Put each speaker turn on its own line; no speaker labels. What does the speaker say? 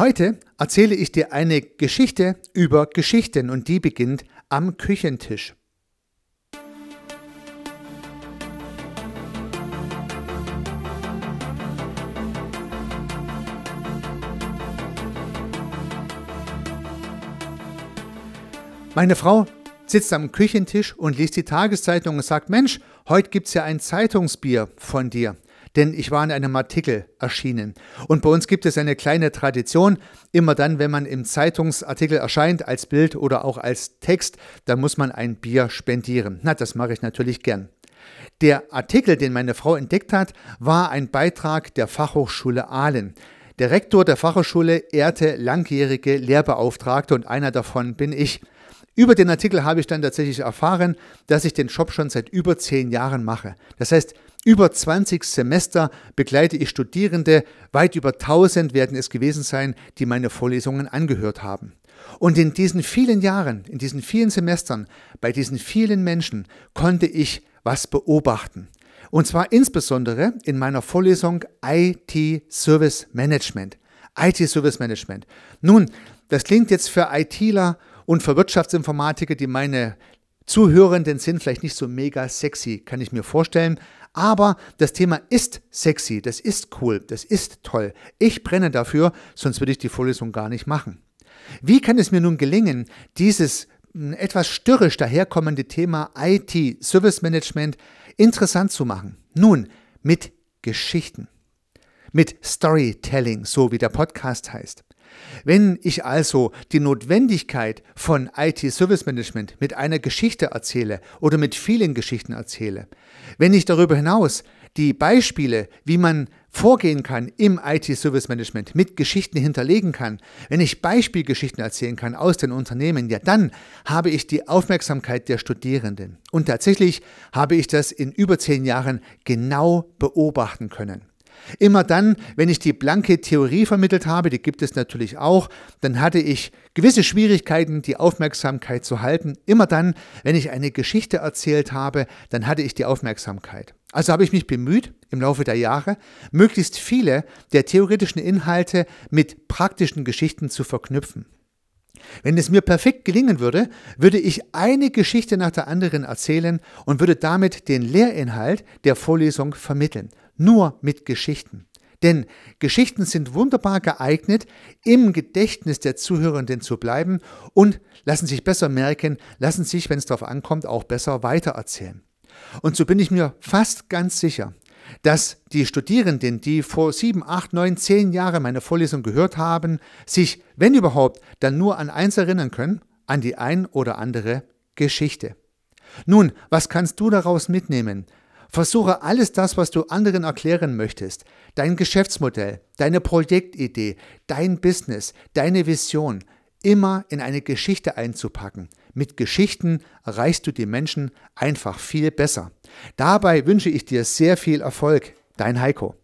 Heute erzähle ich dir eine Geschichte über Geschichten und die beginnt am Küchentisch. Meine Frau sitzt am Küchentisch und liest die Tageszeitung und sagt, Mensch, heute gibt es ja ein Zeitungsbier von dir denn ich war in einem Artikel erschienen. Und bei uns gibt es eine kleine Tradition, immer dann, wenn man im Zeitungsartikel erscheint, als Bild oder auch als Text, dann muss man ein Bier spendieren. Na, das mache ich natürlich gern. Der Artikel, den meine Frau entdeckt hat, war ein Beitrag der Fachhochschule Aalen. Der Rektor der Fachhochschule ehrte langjährige Lehrbeauftragte und einer davon bin ich. Über den Artikel habe ich dann tatsächlich erfahren, dass ich den Job schon seit über zehn Jahren mache. Das heißt, über 20 Semester begleite ich Studierende, weit über 1000 werden es gewesen sein, die meine Vorlesungen angehört haben. Und in diesen vielen Jahren, in diesen vielen Semestern, bei diesen vielen Menschen konnte ich was beobachten. Und zwar insbesondere in meiner Vorlesung IT Service Management. IT Service Management. Nun, das klingt jetzt für ITler und für Wirtschaftsinformatiker, die meine Zuhörenden sind, vielleicht nicht so mega sexy, kann ich mir vorstellen. Aber das Thema ist sexy, das ist cool, das ist toll. Ich brenne dafür, sonst würde ich die Vorlesung gar nicht machen. Wie kann es mir nun gelingen, dieses hm, etwas störrisch daherkommende Thema IT, Service Management, interessant zu machen? Nun, mit Geschichten. Mit Storytelling, so wie der Podcast heißt. Wenn ich also die Notwendigkeit von IT-Service Management mit einer Geschichte erzähle oder mit vielen Geschichten erzähle, wenn ich darüber hinaus die Beispiele, wie man vorgehen kann im IT-Service Management mit Geschichten hinterlegen kann, wenn ich Beispielgeschichten erzählen kann aus den Unternehmen, ja dann habe ich die Aufmerksamkeit der Studierenden. Und tatsächlich habe ich das in über zehn Jahren genau beobachten können. Immer dann, wenn ich die blanke Theorie vermittelt habe, die gibt es natürlich auch, dann hatte ich gewisse Schwierigkeiten, die Aufmerksamkeit zu halten. Immer dann, wenn ich eine Geschichte erzählt habe, dann hatte ich die Aufmerksamkeit. Also habe ich mich bemüht, im Laufe der Jahre, möglichst viele der theoretischen Inhalte mit praktischen Geschichten zu verknüpfen. Wenn es mir perfekt gelingen würde, würde ich eine Geschichte nach der anderen erzählen und würde damit den Lehrinhalt der Vorlesung vermitteln nur mit Geschichten. Denn Geschichten sind wunderbar geeignet, im Gedächtnis der Zuhörenden zu bleiben und lassen sich besser merken, lassen sich, wenn es darauf ankommt, auch besser weitererzählen. Und so bin ich mir fast ganz sicher, dass die Studierenden, die vor sieben, acht, neun, zehn Jahren meine Vorlesung gehört haben, sich, wenn überhaupt, dann nur an eins erinnern können, an die ein oder andere Geschichte. Nun, was kannst du daraus mitnehmen? Versuche alles das, was du anderen erklären möchtest, dein Geschäftsmodell, deine Projektidee, dein Business, deine Vision, immer in eine Geschichte einzupacken. Mit Geschichten erreichst du die Menschen einfach viel besser. Dabei wünsche ich dir sehr viel Erfolg. Dein Heiko.